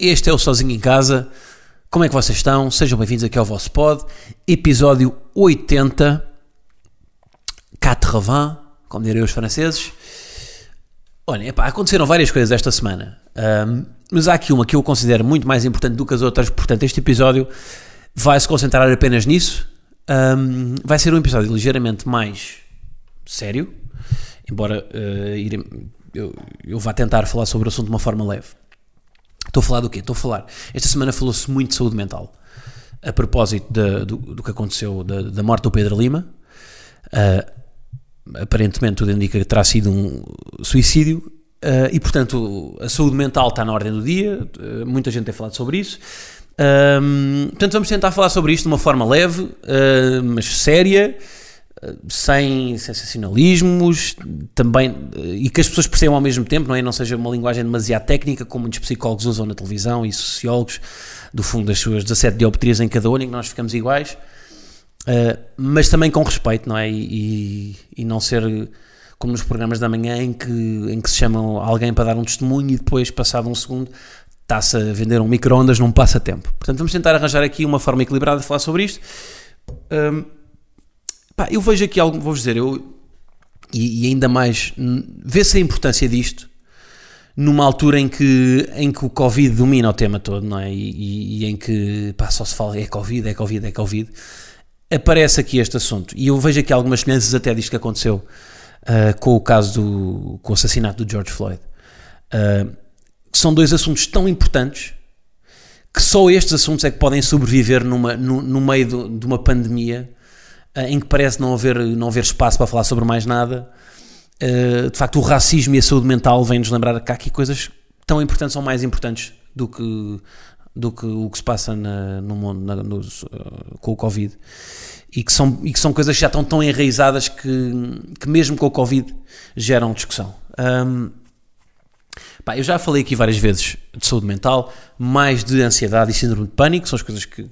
Este é o Sozinho em Casa. Como é que vocês estão? Sejam bem-vindos aqui ao vosso pod. Episódio 80. 80, como diriam os franceses. Olha, epá, aconteceram várias coisas esta semana. Ahm, mas há aqui uma que eu considero muito mais importante do que as outras. Portanto, este episódio vai se concentrar apenas nisso. Ahm, vai ser um episódio ligeiramente mais sério. Embora irem- eu, eu vá tentar falar sobre o assunto de uma forma leve. Estou a falar do quê? Estou a falar. Esta semana falou-se muito de saúde mental. A propósito da- do, do que aconteceu, da, da morte do Pedro Lima. Ah, aparentemente tudo indica que terá sido um suicídio. ah, e portanto a saúde mental está na ordem do dia. ah, muita gente tem falado sobre isso. Ahm, portanto, vamos tentar falar sobre isto de uma forma leve, mas séria, sem sensacionalismos, também, ah, e que as pessoas percebam ao mesmo tempo, não é? Não seja uma linguagem demasiado técnica, como muitos psicólogos usam na televisão e sociólogos, do fundo das suas 17 dioptrias em cada olho, em que nós ficamos iguais. Uh, mas também com respeito, não é? E, e- e não ser como nos programas da manhã em que, em que se chamam alguém para dar um testemunho e depois, passado um segundo, está-se a vender um micro-ondas num passatempo. Portanto, vamos tentar arranjar aqui uma forma equilibrada de falar sobre isto. Um, pá, eu vejo aqui algo, vou-vos dizer, eu, e, e ainda mais, vê-se a importância disto numa altura em que, em que o Covid domina o tema todo, não é? E, e- e em que pá, só se fala é Covid, é Covid, é Covid. Aparece aqui este assunto e eu vejo aqui algumas semelhanças até disto que aconteceu ah, com o caso do com o assassinato do George Floyd. Que são dois assuntos tão importantes que só estes assuntos é que podem sobreviver numa, no, no meio do- de uma pandemia em que parece não haver, não haver espaço para falar sobre mais nada. Uh, de facto, o racismo e a saúde mental vêm-nos lembrar que há aqui coisas tão importantes ou mais importantes do que, do que o que se passa na- no mundo na- nos, uh, com o Covid e que, são, e que são coisas que já estão tão enraizadas que, que mesmo com o Covid geram discussão. Um, pá, eu já falei aqui várias vezes de saúde mental, mais de ansiedade e síndrome de pânico, são as coisas que,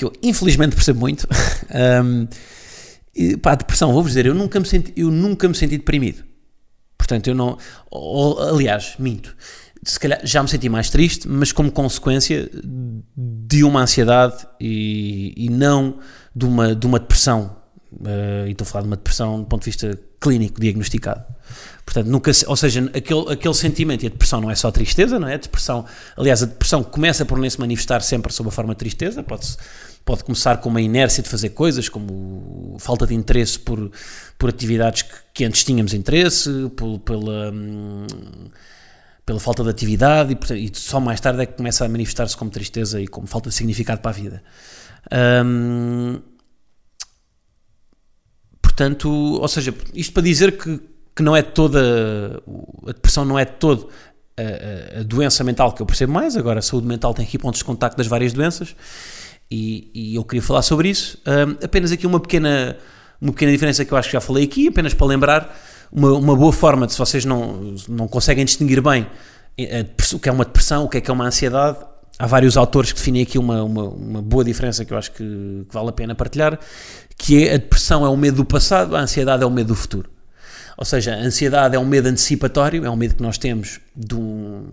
que eu infelizmente percebo muito. Um, e, pá, depressão, vou-vos dizer, eu nunca me senti, eu nunca me senti deprimido. Portanto, eu não. ou- aliás, minto. Se calhar já me senti mais triste, mas como consequência de uma ansiedade e, e não de uma, de uma depressão. Eh, e estou a falar de uma depressão do ponto de vista clínico, diagnosticado. Portanto, nunca, ou seja, aquele, aquele sentimento, e a depressão não é só tristeza, não é? A depressão, aliás, a depressão começa por nem se manifestar sempre sob a forma de tristeza, pode, pode começar com uma inércia de fazer coisas, como falta de interesse por, por atividades que, que antes tínhamos interesse, por- pela, hum, pela falta de atividade, e, e só mais tarde é que começa a manifestar-se como tristeza e como falta de significado para a vida. Hum, Portanto, ou seja, isto para dizer que, que não é toda. A depressão não é todo a, a- a doença mental que eu percebo mais. Agora, a saúde mental tem aqui pontos de contacto das várias doenças e, e eu queria falar sobre isso. Ahm, apenas aqui uma pequena, uma pequena diferença que eu acho que já falei aqui, apenas para lembrar. Uma, uma boa forma de, se vocês não, não conseguem distinguir bem eh, o que é uma depressão, o que é que é uma ansiedade, há vários autores que definem aqui uma, uma, uma boa diferença que eu acho que, que vale a pena partilhar, que é a depressão é o medo do passado, a ansiedade é o medo do futuro. Ou seja, a ansiedade é um medo antecipatório, é um medo que nós temos de, um-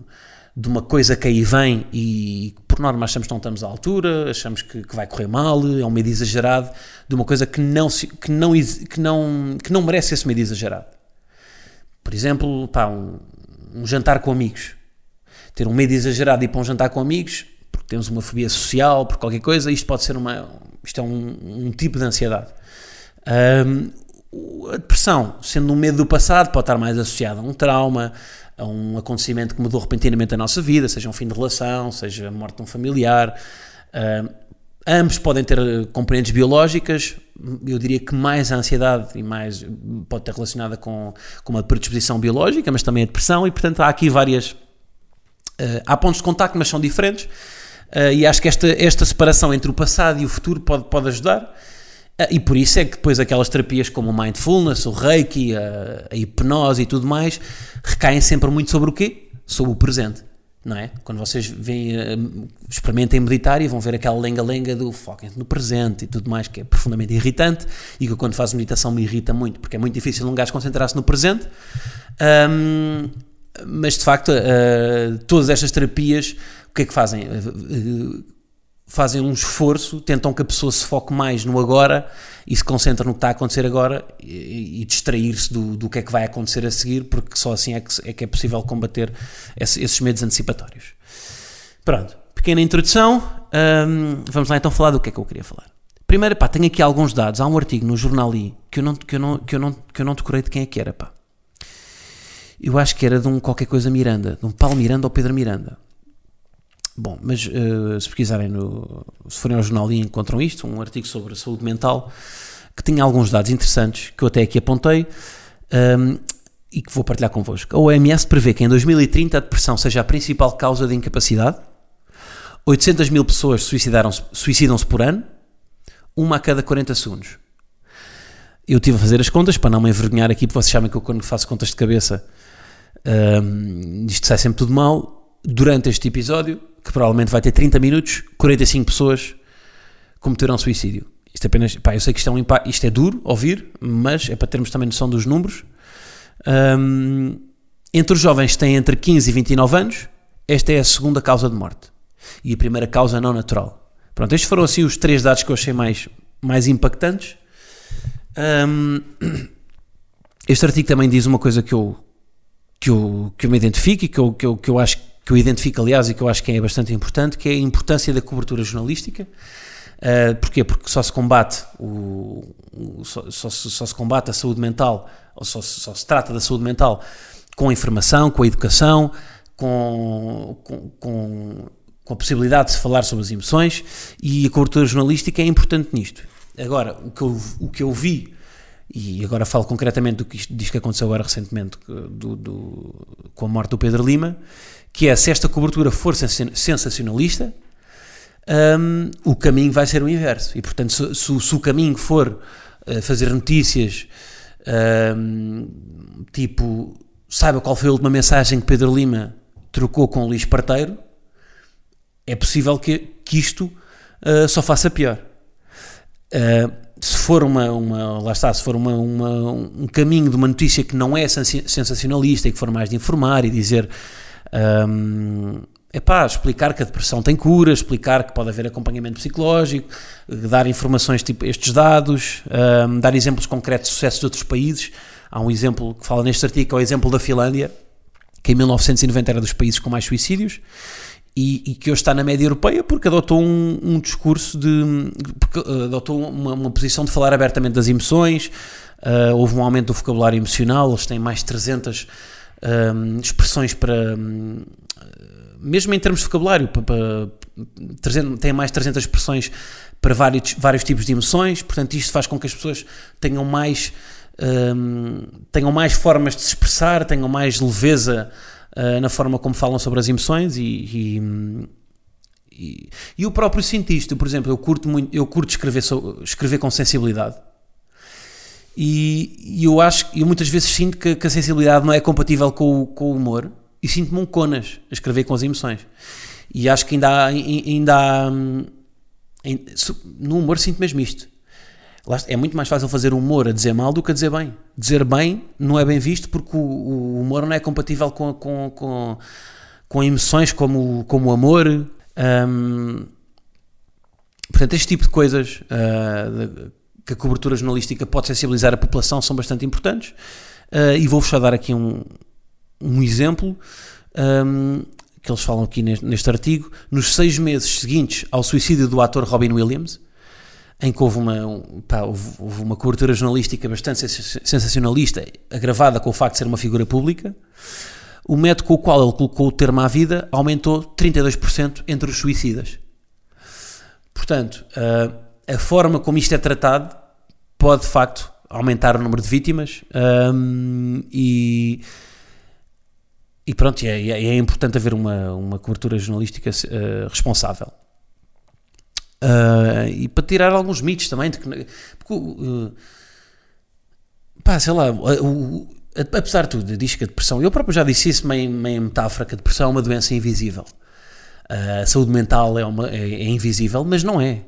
de uma coisa que aí vem e por norma achamos que não estamos à altura, achamos que, que vai correr mal, é um medo exagerado de uma coisa que não, que não, que não, que não merece esse medo exagerado. Por exemplo, pá, um, um jantar com amigos. Ter um medo exagerado de ir para um jantar com amigos, porque temos uma fobia social, por qualquer coisa, isto pode ser uma. Isto é um, um tipo de ansiedade. O- a depressão, sendo um medo do passado, pode estar mais associada a um trauma, a um acontecimento que mudou repentinamente a nossa vida, seja um fim de relação, seja a morte de um familiar. Ahm, ambos podem ter eh, componentes biológicas, eu diria que mais a ansiedade e mais pode estar relacionada com, com uma predisposição biológica, mas também a depressão, e portanto há aqui várias, Uh, há pontos de contacto, mas são diferentes. Uh, e acho que esta, esta separação entre o passado e o futuro pode, pode ajudar. Uh, e por isso é que depois aquelas terapias como o mindfulness, o reiki, a, a hipnose e tudo mais recaem sempre muito sobre o quê? Sobre o presente não é? Quando vocês veem, experimentem meditar e vão ver aquela lenga-lenga do foco no presente e tudo mais, que é profundamente irritante e que quando faço meditação me irrita muito, porque é muito difícil um gajo concentrar-se no presente. Um, mas de facto, uh, todas estas terapias, o que é que fazem? Uh, fazem um esforço, tentam que a pessoa se foque mais no agora e se concentre no que está a acontecer agora e, e distrair-se do, do que é que vai acontecer a seguir, porque só assim é que é, que é possível combater esse, esses medos antecipatórios. Pronto, pequena introdução, vamos lá então falar do que é que eu queria falar. Primeiro, pá, tenho aqui alguns dados, há um artigo no jornal I que eu não, que eu não, que eu não, que eu não decorei de quem é que era, pá. Eu acho que era de um qualquer coisa Miranda, de um Paulo Miranda ou Pedro Miranda Bom, mas uh, se pesquisarem no. Se forem ao jornal e encontram isto, um artigo sobre saúde mental, que tinha alguns dados interessantes que eu até aqui apontei um, ehm, e que vou partilhar convosco. A OMS prevê que em 2030 a depressão seja a principal causa de incapacidade, 800 mil pessoas suicidam-se suicidam por ano, uma a cada 40 segundos. Eu estive a fazer as contas para não me envergonhar aqui, porque vocês sabem que eu quando faço contas de cabeça um, isto sai sempre tudo mal. Durante este episódio que provavelmente vai ter 30 minutos, 45 pessoas cometerão suicídio. Isto é apenas, pá, eu sei que isto é, um impacto, isto é duro ouvir, mas é para termos também noção dos números. Um, entre os jovens que têm entre 15 e 29 anos, esta é a segunda causa de morte. E a primeira causa não natural. Pronto, estes foram assim os três dados que eu achei mais, mais impactantes. Um, este artigo também diz uma coisa que eu, que eu, que eu me identifico e que eu, que eu, que eu acho que eu identifico, aliás, e que eu acho que é bastante importante, que é a importância da cobertura jornalística. Uh, porquê? Porque só se combate o, o só, só, só, se combate a saúde mental, ou só, só se trata da saúde mental com a informação, com a educação, com, com, com, a possibilidade de se falar sobre as emoções e a cobertura jornalística é importante nisto. Agora, o que eu, o que eu vi, e agora falo concretamente do que diz que aconteceu agora recentemente do, do, com a morte do Pedro Lima, que é se esta cobertura for sensacionalista, um, o caminho vai ser o inverso. E, portanto, se, se, se o caminho for uh, fazer notícias um, tipo, saiba qual foi a última mensagem que Pedro Lima trocou com o Luís Parteiro, é possível que, que isto uh, só faça pior. Uh, se for uma, uma, lá está, se for uma, uma, um caminho de uma notícia que não é sensacionalista e que for mais de informar e dizer um, pá, explicar que a depressão tem cura, explicar que pode haver acompanhamento psicológico, dar informações tipo estes dados, um, dar exemplos concretos de sucessos de outros países. Há um exemplo que fala neste artigo, é o exemplo da Finlândia, que em 1990 era dos países com mais suicídios e, e que hoje está na média europeia porque adotou um, um discurso de. porque adotou uma, uma, posição de falar abertamente das emoções, uh, houve um aumento do vocabulário emocional, eles têm mais de 300 um, expressões para. Um, mesmo em termos de vocabulário, para, para, 300, tem mais de 300 expressões para vários, vários tipos de emoções, portanto, isto faz com que as pessoas tenham mais, um, tenham mais formas de se expressar, tenham mais leveza uh, na forma como falam sobre as emoções e, e, e, e o próprio cientista, por exemplo, eu curto muito, eu curto escrever, escrever com sensibilidade. E, e eu acho, eu muitas vezes sinto que, que a sensibilidade não é compatível com, com o humor e sinto-me um conas a escrever com as emoções. E acho que ainda há, ainda há, no humor sinto mesmo isto. É muito mais fácil fazer humor a dizer mal do que a dizer bem. Dizer bem não é bem visto porque o, humor não é compatível com, com, com, com emoções como, como o amor. Um, portanto, este tipo de coisas uh, que a cobertura jornalística pode sensibilizar a população são bastante importantes. Uh, e vou-vos só dar aqui um, um exemplo um, que eles falam aqui neste, neste, artigo. Nos seis meses seguintes ao suicídio do ator Robin Williams, em que houve uma, um, pá, houve, uma cobertura jornalística bastante sensacionalista, agravada com o facto de ser uma figura pública, o método com o qual ele colocou o termo à vida aumentou 32% entre os suicidas. Portanto, uh, a forma como isto é tratado pode de facto aumentar o número de vítimas um, e, e pronto, é, é, é, importante haver uma, uma cobertura jornalística uh, responsável. Uh, e para tirar alguns mitos também, de que, porque, uh, pá, sei lá, o, apesar de tudo, diz que a depressão, eu próprio já disse isso meio, metáfora, que a depressão é uma doença invisível. a saúde mental é, uma, é, é invisível, mas não é.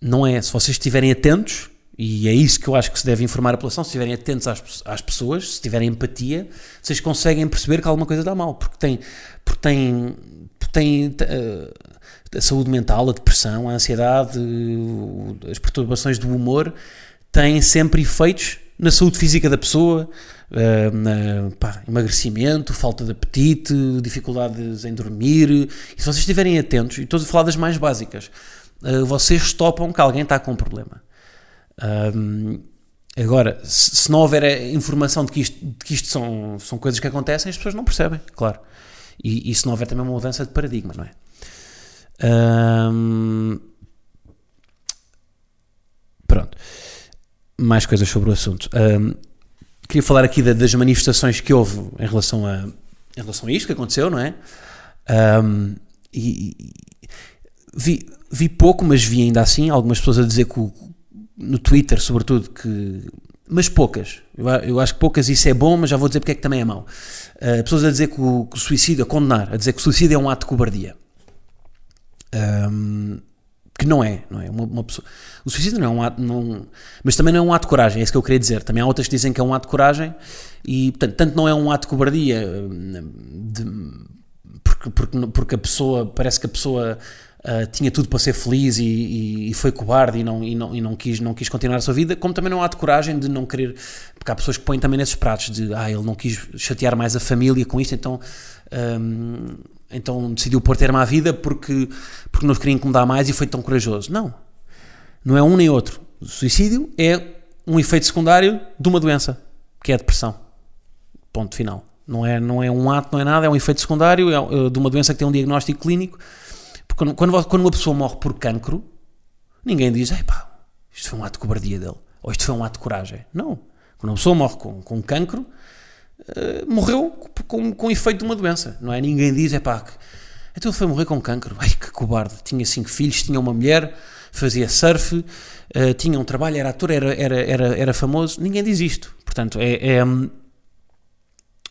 Não é. Se vocês estiverem atentos, e é isso que eu acho que se deve informar a população. Se estiverem atentos às, às pessoas, se tiverem empatia, vocês conseguem perceber que alguma coisa está mal. Porque tem, porque tem, porque tem uh, a saúde mental, a depressão, a ansiedade, as perturbações do humor têm sempre efeitos na saúde física da pessoa, uh, na, pá, emagrecimento, falta de apetite, dificuldades em dormir. E se vocês estiverem atentos, e estou a falar das mais básicas, uh, vocês topam que alguém está com um problema. Um, agora, se, se, não houver informação de que isto, de que isto são, são coisas que acontecem, as pessoas não percebem, claro. E, e se não houver também uma mudança de paradigma, não é? Um, pronto. Mais coisas sobre o assunto. Um, queria falar aqui das manifestações que houve em relação a, em relação a isto que aconteceu, não é? Um, e, e vi, vi pouco, mas vi ainda assim algumas pessoas a dizer que o, no Twitter, sobretudo, que. Mas poucas. Eu, eu acho que poucas isso é bom, mas já vou dizer porque é que também é mau. Uh, pessoas a dizer que o, que o, suicídio, a condenar, a dizer que o suicídio é um ato de cobardia. Um, que não é, não é? Uma, uma pessoa, o suicídio não é um ato, não, mas também não é um ato de coragem, é isso que eu queria dizer. Também há outras que dizem que é um ato de coragem e, portanto, tanto não é um ato de cobardia, de, porque, porque, porque a pessoa, parece que a pessoa uh, tinha tudo para ser feliz e, e, e, foi cobarde e, não, e, não, e não, quis, não quis continuar a sua vida, como também não há de coragem de não querer, porque há pessoas que põem também nesses pratos de, ah, ele não quis chatear mais a família com isto, então, um, então decidiu pôr termo à vida porque, porque não queria incomodar mais e foi tão corajoso. Não, não é um nem outro. O suicídio é um efeito secundário de uma doença, que é a depressão. Ponto final. Não é, não é um ato, não é nada, é um efeito secundário é, é de uma doença que tem um diagnóstico clínico porque quando, quando, uma pessoa morre por cancro, ninguém diz, pá, isto foi um ato de cobardia dele, ou isto foi um ato de coragem. Não. Quando uma pessoa morre com, com cancro, uh, morreu com, com efeito de uma doença. Não é? Ninguém diz, é pá, então ele foi morrer com cancro. Ai, que cobarde. Tinha cinco filhos, tinha uma mulher, fazia surf, uh, tinha um trabalho, era ator, era, era, era, era famoso. Ninguém diz isto. Portanto, é, é,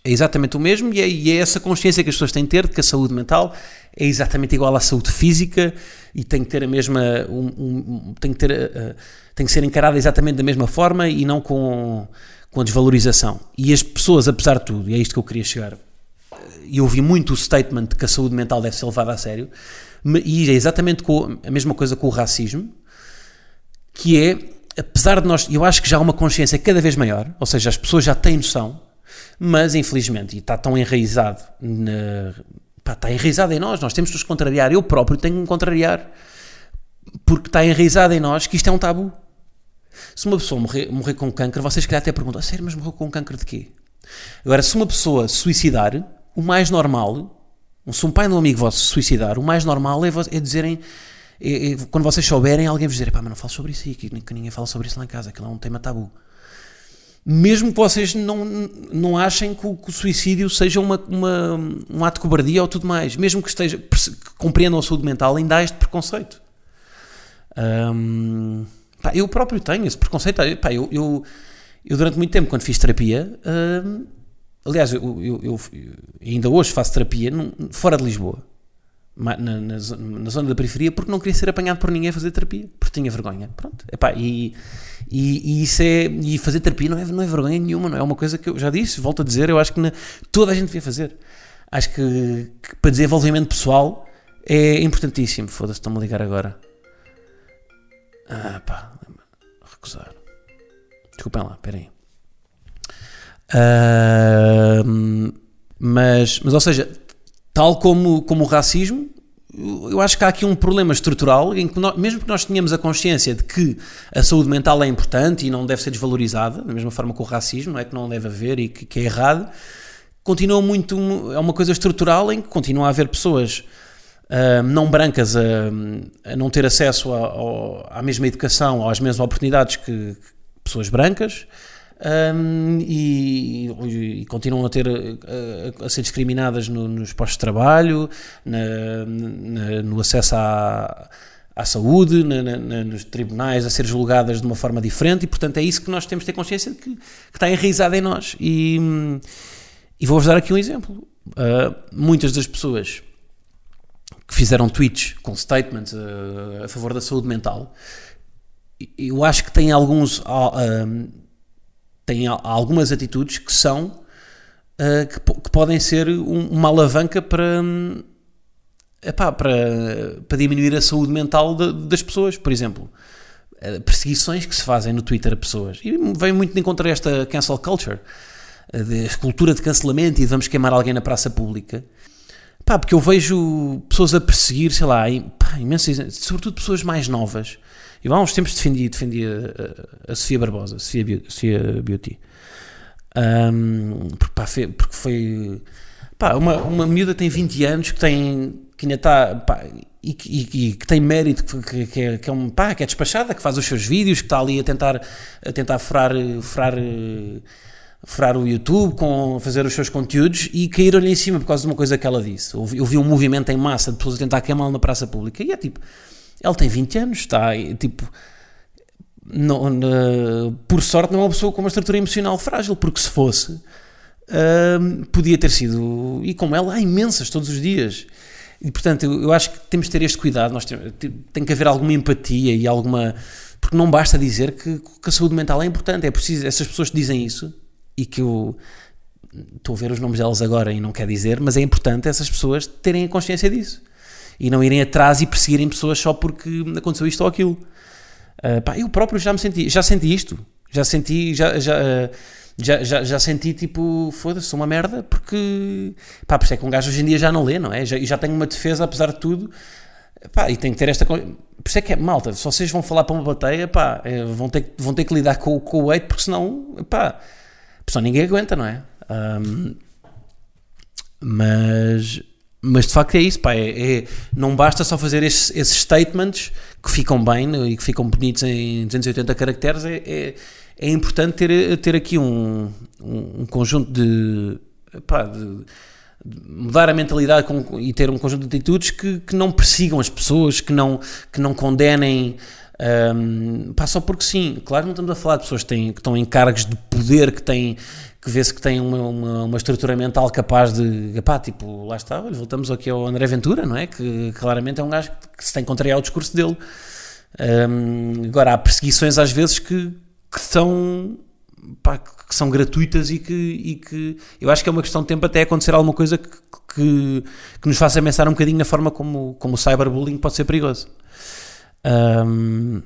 é exatamente o mesmo e é, e é, essa consciência que as pessoas têm de ter de que a saúde mental é exatamente igual à saúde física e tem que ter a mesma um, um, tem que ter uh, tem que ser encarada exatamente da mesma forma e não com com desvalorização. E as pessoas apesar de tudo e é isto que eu queria chegar e eu ouvi muito o statement de que a saúde mental deve ser levada a sério e é exatamente a mesma coisa com o racismo que é apesar de nós eu acho que já há uma consciência cada vez maior ou seja as pessoas já têm noção mas, infelizmente, e está tão enraizado, na, pá, está enraizado em nós, nós temos de nos contrariar. Eu próprio tenho que me contrariar, porque está enraizado em nós que isto é um tabu. Se uma pessoa morrer, morrer com câncer, vocês calhar até perguntam, sério, mas morreu com câncer de quê? Agora, se uma pessoa suicidar, o mais normal, se um pai de um amigo vosso suicidar, o mais normal é, é dizerem, é, é, quando vocês souberem, alguém vos dizer, pá, mas não falo sobre isso aí, que, que ninguém fala sobre isso lá em casa, aquilo é um tema tabu mesmo que vocês não, não achem que o, que o suicídio seja uma, uma, um ato de cobardia ou tudo mais, mesmo que, esteja, que compreendam a saúde mental, ainda há este preconceito. Pá, eu próprio tenho esse preconceito. Pá, eu, eu, eu, durante muito tempo, quando fiz terapia, aliás, eu, eu, ainda hoje faço terapia num, fora de Lisboa na, na, na, zona da periferia porque não queria ser apanhado por ninguém a fazer terapia, porque tinha vergonha. Pronto, epá, e, e, e, isso é, e fazer terapia não é, não é vergonha nenhuma, não é uma coisa que eu já disse, volto a dizer, eu acho que na, toda a gente devia fazer. Acho que, que para desenvolvimento pessoal é importantíssimo. Foda-se, estão-me a ligar agora. Ah, pá, recusar. Desculpem lá, esperem. Uh, mas, mas, ou seja, Tal como, como o racismo, eu acho que há aqui um problema estrutural em que, nós, mesmo que nós tenhamos a consciência de que a saúde mental é importante e não deve ser desvalorizada, da mesma forma que o racismo, não é que não deve haver e que, que é errado, continua muito. É uma coisa estrutural em que continua a haver pessoas uh, não brancas a, a, não ter acesso a, a, à mesma educação, às mesmas oportunidades que, que pessoas brancas. Um, e, e, continuam a ter a, a ser discriminadas no, nos postos de trabalho, na, na, no acesso à, à saúde, na, nos tribunais, a ser julgadas de uma forma diferente, e portanto é isso que nós temos de ter consciência de que, que está enraizado em nós. E, e vou-vos dar aqui um exemplo. Uh, muitas das pessoas que fizeram tweets com statements uh, a favor da saúde mental, eu acho que têm alguns. Uh, têm algumas atitudes que são uh, que, que, podem ser um, uma alavanca para, epá, para, para diminuir a saúde mental de, das pessoas, por exemplo. Uh, perseguições que se fazem no Twitter a pessoas. E vem muito de encontrar esta cancel culture, uh, de cultura de cancelamento e de vamos queimar alguém na praça pública. Porque eu vejo pessoas a perseguir, sei lá, sobretudo pessoas mais novas, eu há uns tempos defendi, defendi a, a Sofia Barbosa, Sofia, Sofia Beauty. Um, porque, pá, foi, porque foi pá, uma, uma miúda tem 20 anos que tem que ainda está pá, e, e, e, que tem mérito, que, que, é, que, é um, pá, que é despachada, que faz os seus vídeos, que está ali a tentar, a tentar furar, furar, furar o YouTube, com fazer os seus conteúdos e caíram-lhe em cima por causa de uma coisa que ela disse. Eu vi, eu vi um movimento em massa de pessoas a tentar queimá-lo na praça pública e é tipo ela tem 20 anos, está tipo. Não, não, por sorte, não é uma pessoa com uma estrutura emocional frágil, porque se fosse, uh, podia ter sido. E como ela, há imensas todos os dias. E portanto, eu, eu acho que temos de ter este cuidado, nós temos, tem que haver alguma empatia e alguma. Porque não basta dizer que, que a saúde mental é importante, é preciso. Essas pessoas que dizem isso e que eu estou a ver os nomes delas agora e não quer dizer, mas é importante essas pessoas terem a consciência disso e não irem atrás e perseguirem pessoas só porque aconteceu isto ou aquilo. Uh, pá, eu próprio já me senti, já senti isto, já senti, já, já, uh, já, já, já, senti tipo, foda-se, sou uma merda, porque, pá, por isso é que um gajo hoje em dia já não lê, não é? Já, já tenho uma defesa apesar de tudo, pá, e tem que ter esta, por isso é que é, malta, se vocês vão falar para uma bateia, pá, é, vão ter, vão ter que lidar com, com o hate, porque senão, pá, pessoal ninguém aguenta, não é? Um, mas mas de facto é isso, pá, é, é não basta só fazer esses, esses, statements que ficam bem né, e que ficam bonitos em 280 caracteres, é, é, é importante ter, ter aqui um, um, conjunto de, pá, de, de, mudar a mentalidade com, e ter um conjunto de atitudes que, que não persigam as pessoas, que não, que não condenem um, pá, só porque sim, claro não estamos a falar de pessoas que, têm, que estão em cargos de poder, que têm que vê-se que tem uma, uma, uma, estrutura mental capaz de, pá, tipo, lá está, olha, voltamos aqui ao André Ventura, não é? Que claramente é um gajo que se tem que contrariar discurso dele. Um, agora, há perseguições às vezes que, que são, pá, que são gratuitas e que, e que eu acho que é uma questão de tempo até acontecer alguma coisa que, que, que nos faça pensar um bocadinho na forma como, como o cyberbullying pode ser perigoso. Um,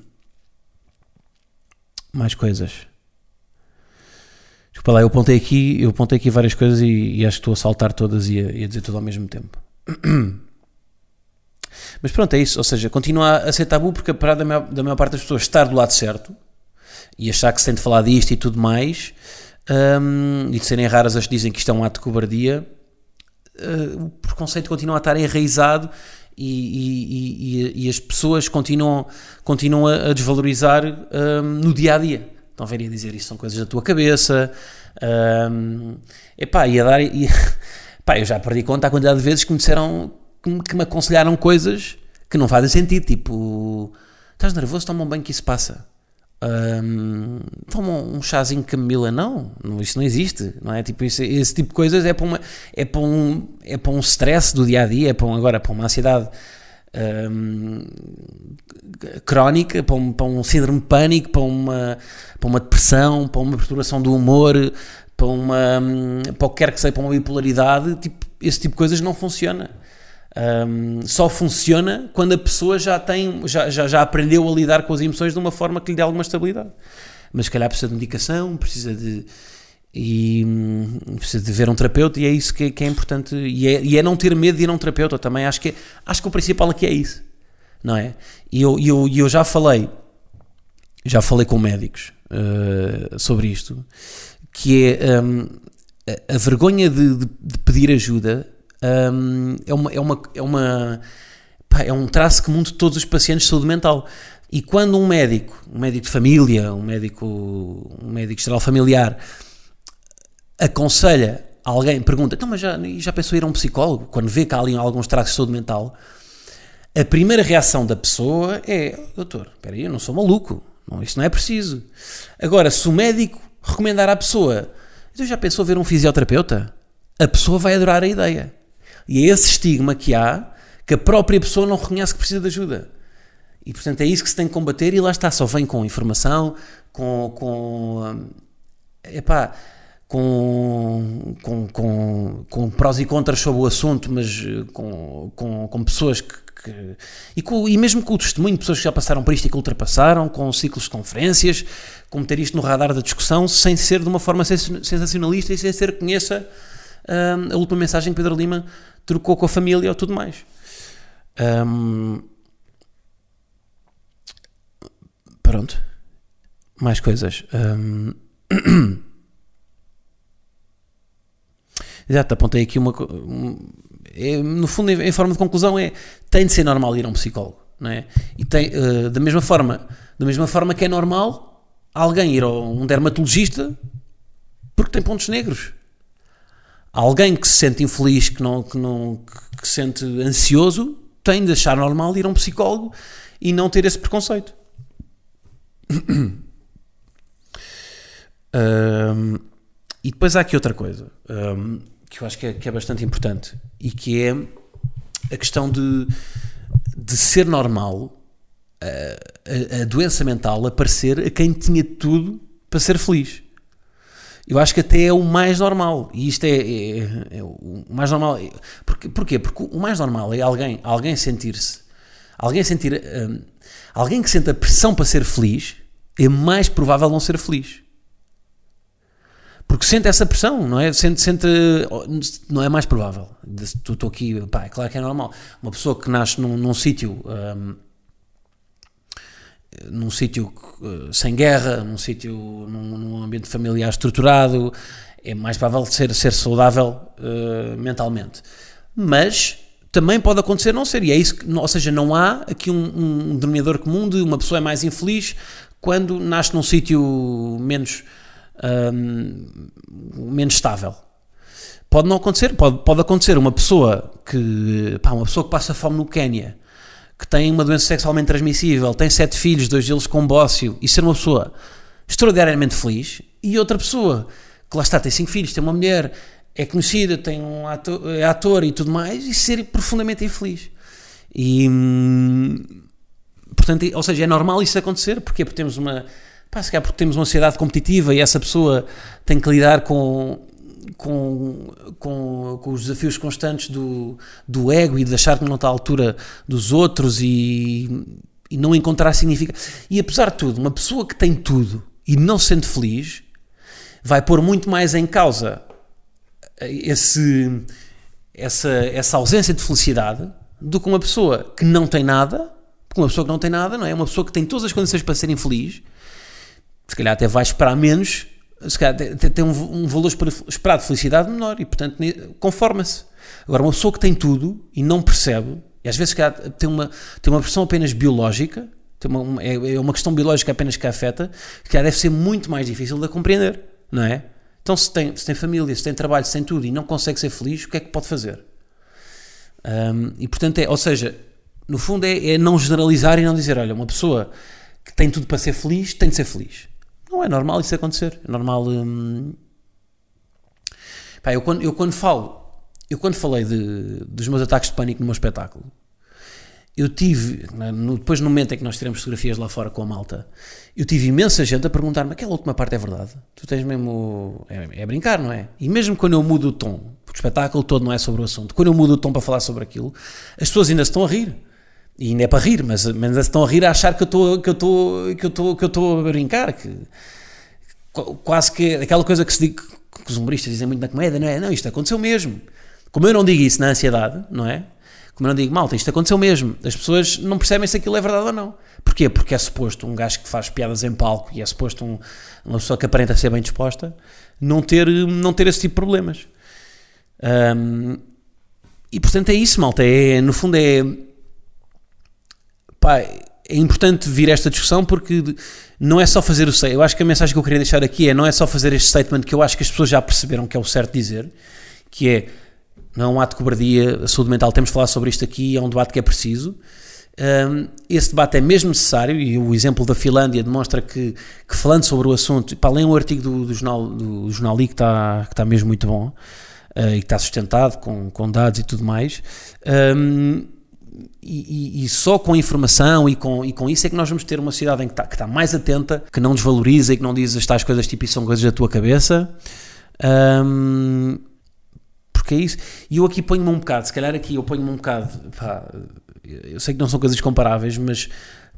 mais coisas. Desculpa lá, eu apontei aqui, eu apontei aqui várias coisas e, e acho que estou a saltar todas e a, e a dizer tudo ao mesmo tempo. Mas pronto, é isso. Ou seja, continua a ser tabu porque a parada da maior, da maior parte das pessoas estar do lado certo e achar que se tem de falar disto e tudo mais, um, e de serem raras as que dizem que isto é um ato de cobardia, uh, o preconceito continua a estar enraizado e, e, e, as pessoas continuam, continuam a, desvalorizar um, no dia a dia. Estão a ver a dizer isso são coisas da tua cabeça. Um, epá, e a dar. Pá, eu já perdi conta a quantidade de vezes que me disseram. que me, que me aconselharam coisas que não fazem sentido. Tipo, estás nervoso, toma um banho que isso passa. Um, toma um chazinho de camomila, não, não, isso não existe, não é? Tipo, isso, esse tipo de coisas é para, uma, é para um é para um stress do dia a dia, é para um, agora para uma ansiedade um, crónica, para um, para um síndrome de pânico, para uma, para uma depressão, para uma perturbação do humor, para uma para o que quer que seja, para uma bipolaridade, tipo, esse tipo de coisas não funciona. Um, só funciona quando a pessoa já tem, já, já, já aprendeu a lidar com as emoções de uma forma que lhe dê alguma estabilidade. Mas se calhar precisa de medicação, precisa de e hum, precisa de ver um terapeuta e é isso que, que é importante e é, e é, não ter medo de ir a um terapeuta também acho que acho que o principal aqui é isso não é e eu, eu, eu já falei já falei com médicos uh, sobre isto que é um, a, a, vergonha de, de, de pedir ajuda um, é uma é uma é uma pá, é um traço comum de todos os pacientes de saúde mental E quando um médico, um médico de família, um médico, um médico geral familiar, aconselha alguém, pergunta, então, mas já, já pensou ir a um psicólogo? Quando vê que há ali alguns traços de saúde mental, a primeira reação da pessoa é, doutor, espera aí, eu não sou maluco, não, isso não é preciso. Agora, se o médico recomendar à pessoa, então já pensou ver um fisioterapeuta? A pessoa vai adorar a ideia. E é esse estigma que há que a própria pessoa não reconhece que precisa de ajuda. E portanto é isso que se tem que combater e lá está, só vem com informação, com. com epá, com, com, com, com prós e contras sobre o assunto, mas com, com, com pessoas que. que e, com, e mesmo com o testemunho de pessoas que já passaram por isto e que ultrapassaram, com ciclos de conferências, com meter isto no radar da discussão, sem ser de uma forma sensacionalista e sem ser que conheça hum, a última mensagem que Pedro Lima trocou com a família ou tudo mais. Um, pronto. Mais coisas. Um, Exato, apontei aqui uma. Um, é, no fundo, em, forma de conclusão, é tem de ser normal ir a um psicólogo, não é? E tem, uh, da mesma forma, da mesma forma que é normal alguém ir a um dermatologista porque tem pontos negros. Alguém que se sente infeliz, que não, que não, que, se sente ansioso, tem de achar normal ir a um psicólogo e não ter esse preconceito. um, e depois há aqui outra coisa um, que eu acho que é, que é, bastante importante e que é a questão de, de ser normal a, a, a doença mental aparecer a quem tinha tudo para ser feliz. Eu acho que até é o mais normal. E isto é, é, é o mais normal. Porquê? Porquê? Porque o mais normal é alguém, alguém sentir-se. Alguém sentir. Um, alguém que sente a pressão para ser feliz é mais provável não ser feliz. Porque sente essa pressão, não é? Sente, sente não é mais provável. Estou aqui, pá, é claro que é normal. Uma pessoa que nasce num, num sítio um, num sítio uh, sem guerra, num sítio, num, num, ambiente familiar estruturado, é mais provável ser, ser saudável uh, mentalmente. Mas também pode acontecer não ser, e é isso que, ou seja, não há aqui um, um denominador comum de uma pessoa é mais infeliz quando nasce num sítio menos, um, menos estável. Pode não acontecer, pode, pode acontecer uma pessoa que, pá, uma pessoa que passa fome no Quénia, que tem uma doença sexualmente transmissível, tem sete filhos, dois deles com bócio, e ser uma pessoa extraordinariamente feliz, e outra pessoa que lá está, tem cinco filhos, tem uma mulher, é conhecida, tem um ator, é ator e tudo mais, e ser profundamente infeliz. E, hum, portanto, ou seja, é normal isso acontecer, porque Porque temos uma, pá, se calhar porque temos uma sociedade competitiva e essa pessoa tem que lidar com com, com, com os desafios constantes do, do ego e de achar que não está à altura dos outros e, e não encontrar significado. E apesar de tudo, uma pessoa que tem tudo e não se sente feliz vai pôr muito mais em causa esse, essa, essa ausência de felicidade do que uma pessoa que não tem nada, porque uma pessoa que não tem nada, não é? Uma pessoa que tem todas as condições para ser infeliz, se calhar até vai esperar menos se calhar tem um, um valor esperado de felicidade menor e, portanto, conforma-se. Agora, uma pessoa que tem tudo e não percebe, e às vezes calhar, tem uma, tem uma pressão apenas biológica, tem uma, uma, é, é uma questão biológica apenas que a afeta, que deve ser muito mais difícil de compreender, não é? Então, se tem, se tem família, se tem trabalho, se tem tudo e não consegue ser feliz, o que é que pode fazer? Um, e, portanto, é, ou seja, no fundo é, é não generalizar e não dizer, olha, uma pessoa que tem tudo para ser feliz, tem de ser feliz não, é normal isso acontecer. É normal. Hum... Pá, eu, quando, eu quando falo, eu quando falei de, dos meus ataques de pânico no meu espetáculo, eu tive, né, depois no momento em que nós tiramos fotografias lá fora com a malta, eu tive imensa gente a perguntar-me: aquela última parte é verdade? Tu tens mesmo. É, é, brincar, não é? E mesmo quando eu mudo o tom, porque o espetáculo todo não é sobre o assunto, quando eu mudo o tom para falar sobre aquilo, as pessoas ainda se estão a rir. E ainda é para rir, mas, mas estão a rir a achar que eu estou que eu estou que eu estou que eu estou a brincar, que quase que aquela coisa que se diz que os humoristas dizem muito na comédia, não é? Não, isto aconteceu mesmo. Como eu não digo isso na ansiedade, não é? Como eu não digo, malta, isto aconteceu mesmo. As pessoas não percebem se aquilo é verdade ou não. Porquê? Porque é suposto um gajo que faz piadas em palco e é suposto um, uma pessoa que aparenta ser bem disposta não ter, não ter esse tipo de problemas. Um, e portanto é isso, malta. É, no fundo é pá, é importante vir esta discussão porque não é só fazer o sei. Eu acho que a mensagem que eu queria deixar aqui é não é só fazer este statement que eu acho que as pessoas já perceberam que é o certo dizer, que é não é um ato de cobardia, a saúde mental, temos de falar sobre isto aqui, é um debate que é preciso. Um, esse debate é mesmo necessário e o exemplo da Finlândia demonstra que, que falando sobre o assunto, para além um artigo do, do jornal, do jornal I que está, que está mesmo muito bom uh, e que está sustentado com, com dados e tudo mais, um, e, e, só com informação e com, e com isso é que nós vamos ter uma sociedade em que está, está mais atenta, que não desvaloriza e que não diz as tais coisas tipo são coisas da tua cabeça. Um, porque é isso. E eu aqui ponho-me um bocado, se calhar aqui eu ponho-me um bocado, pá, eu sei que não são coisas comparáveis, mas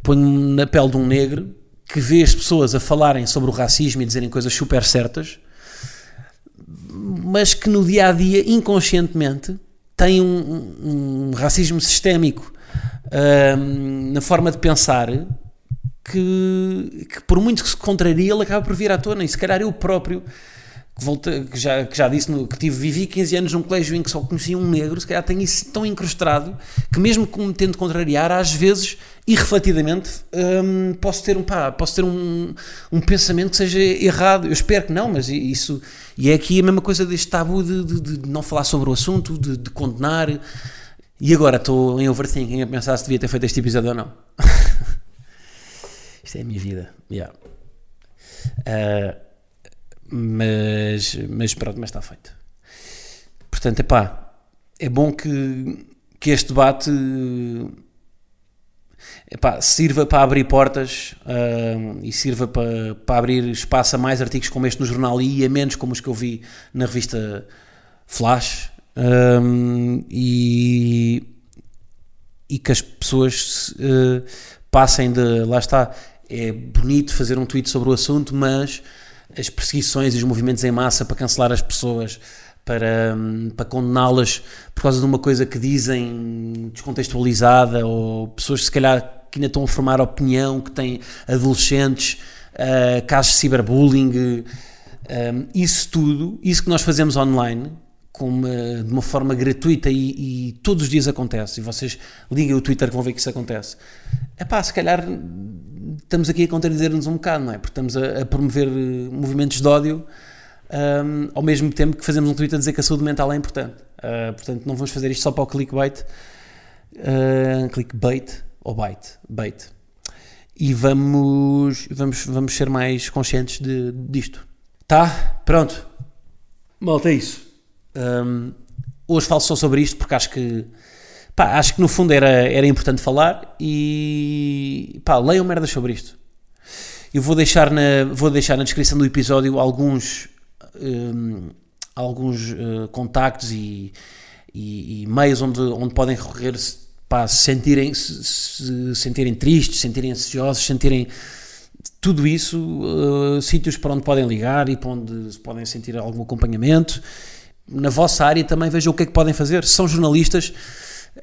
ponho-me na pele de um negro que vê as pessoas a falarem sobre o racismo e dizerem coisas super certas, mas que no dia a dia, inconscientemente, tem um, um racismo sistémico um, na forma de pensar que, que, por muito que se contraria, ele acaba por vir à tona. E se calhar eu próprio que, volta, que, já, que já disse no, que tive, vivi 15 anos num colégio em que só conhecia um negro, se calhar tenho isso tão incrustado que mesmo como tento contrariar, às vezes, irrefletidamente, hum, posso ter, um, pá, posso ter um, um pensamento que seja errado. Eu espero que não, mas isso... E é aqui a mesma coisa deste tabu de, de, de não falar sobre o assunto, de, de condenar... E agora estou em overthinking a pensar se devia ter feito este episódio ou não. Isto é a minha vida. Yeah. Uh, mas, mas pronto, mas está feito. Portanto, epá, é bom que, que este debate epá, sirva para abrir portas uh, e sirva para, para abrir espaço a mais artigos como este no jornal e a menos como os que eu vi na revista Flash um, e, e que as pessoas uh, passem de lá está é bonito fazer um tweet sobre o assunto mas as perseguições e os movimentos em massa para cancelar as pessoas, para, hum, para condená-las por causa de uma coisa que dizem descontextualizada, ou pessoas se calhar que ainda estão a formar opinião, que têm adolescentes, uh, casos de ciberbullying, uh, isso tudo, isso que nós fazemos online, uma, de uma forma gratuita e, e, todos os dias acontece, e vocês liguem o Twitter que vão ver que isso acontece. É pá, se calhar estamos aqui a contradizer-nos um bocado, não é? Porque estamos a, a promover eh, movimentos de ódio um, ao mesmo tempo que fazemos um tweet a dizer que a saúde mental é importante. Uh, portanto, não vamos fazer isto só para o clickbait, uh, clickbait ou bait, bait. E vamos, vamos, vamos ser mais conscientes de, disto. Tá? Pronto. Malta, é isso. Um, hoje falo só sobre isto porque acho que Pá, acho que no fundo era, era importante falar e pá, leiam merdas sobre isto. Eu vou deixar na, vou deixar na descrição do episódio alguns, um, alguns uh, contactos e, e, e, meios onde, onde podem recorrer se, pá, se sentirem, se, se sentirem tristes, se sentirem ansiosos, se sentirem tudo isso, uh, sítios para onde podem ligar e para onde podem sentir algum acompanhamento. Na vossa área também vejam o que é que podem fazer. Se são jornalistas,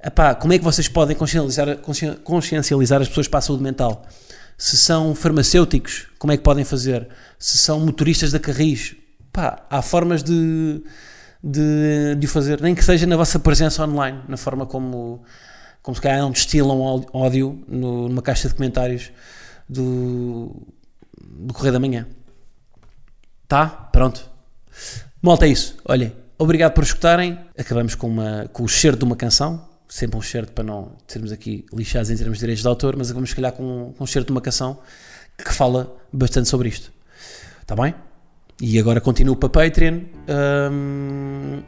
Epá, como é que vocês podem consciencializar, consciencializar as pessoas para a saúde mental? Se são farmacêuticos, como é que podem fazer? Se são motoristas da Carris, há formas de, de, de o fazer, nem que seja na vossa presença online, na forma como, como se calhar não destilam ódio no, numa caixa de comentários do, do Correio da Manhã. Tá? Pronto. Malta, é isso. Olhem, obrigado por escutarem. Acabamos com, uma, com o cheiro de uma canção sempre um certo para não sermos aqui lixados em termos de direitos de autor, mas vamos, se calhar, com, com um certo de uma canção que fala bastante sobre isto. Está bem? E agora continuo para Patreon, um,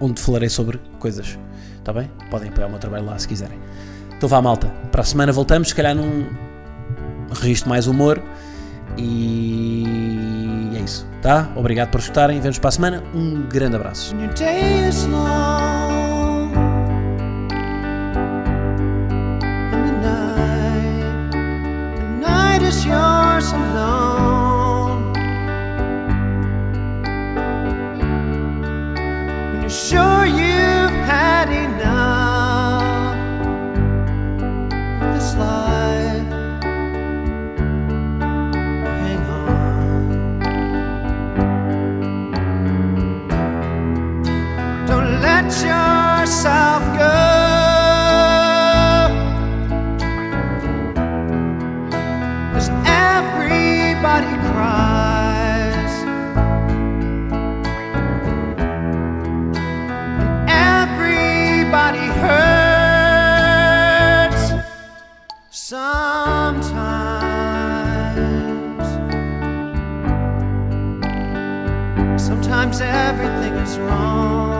onde falarei sobre coisas. Está bem? Podem apoiar o meu trabalho lá se quiserem. Então vá, malta. Para a semana voltamos, se calhar num registro mais humor. E isso, tá? Obrigado por escutarem. Vemos para a semana. Um grande abraço. Sometimes, sometimes everything is wrong.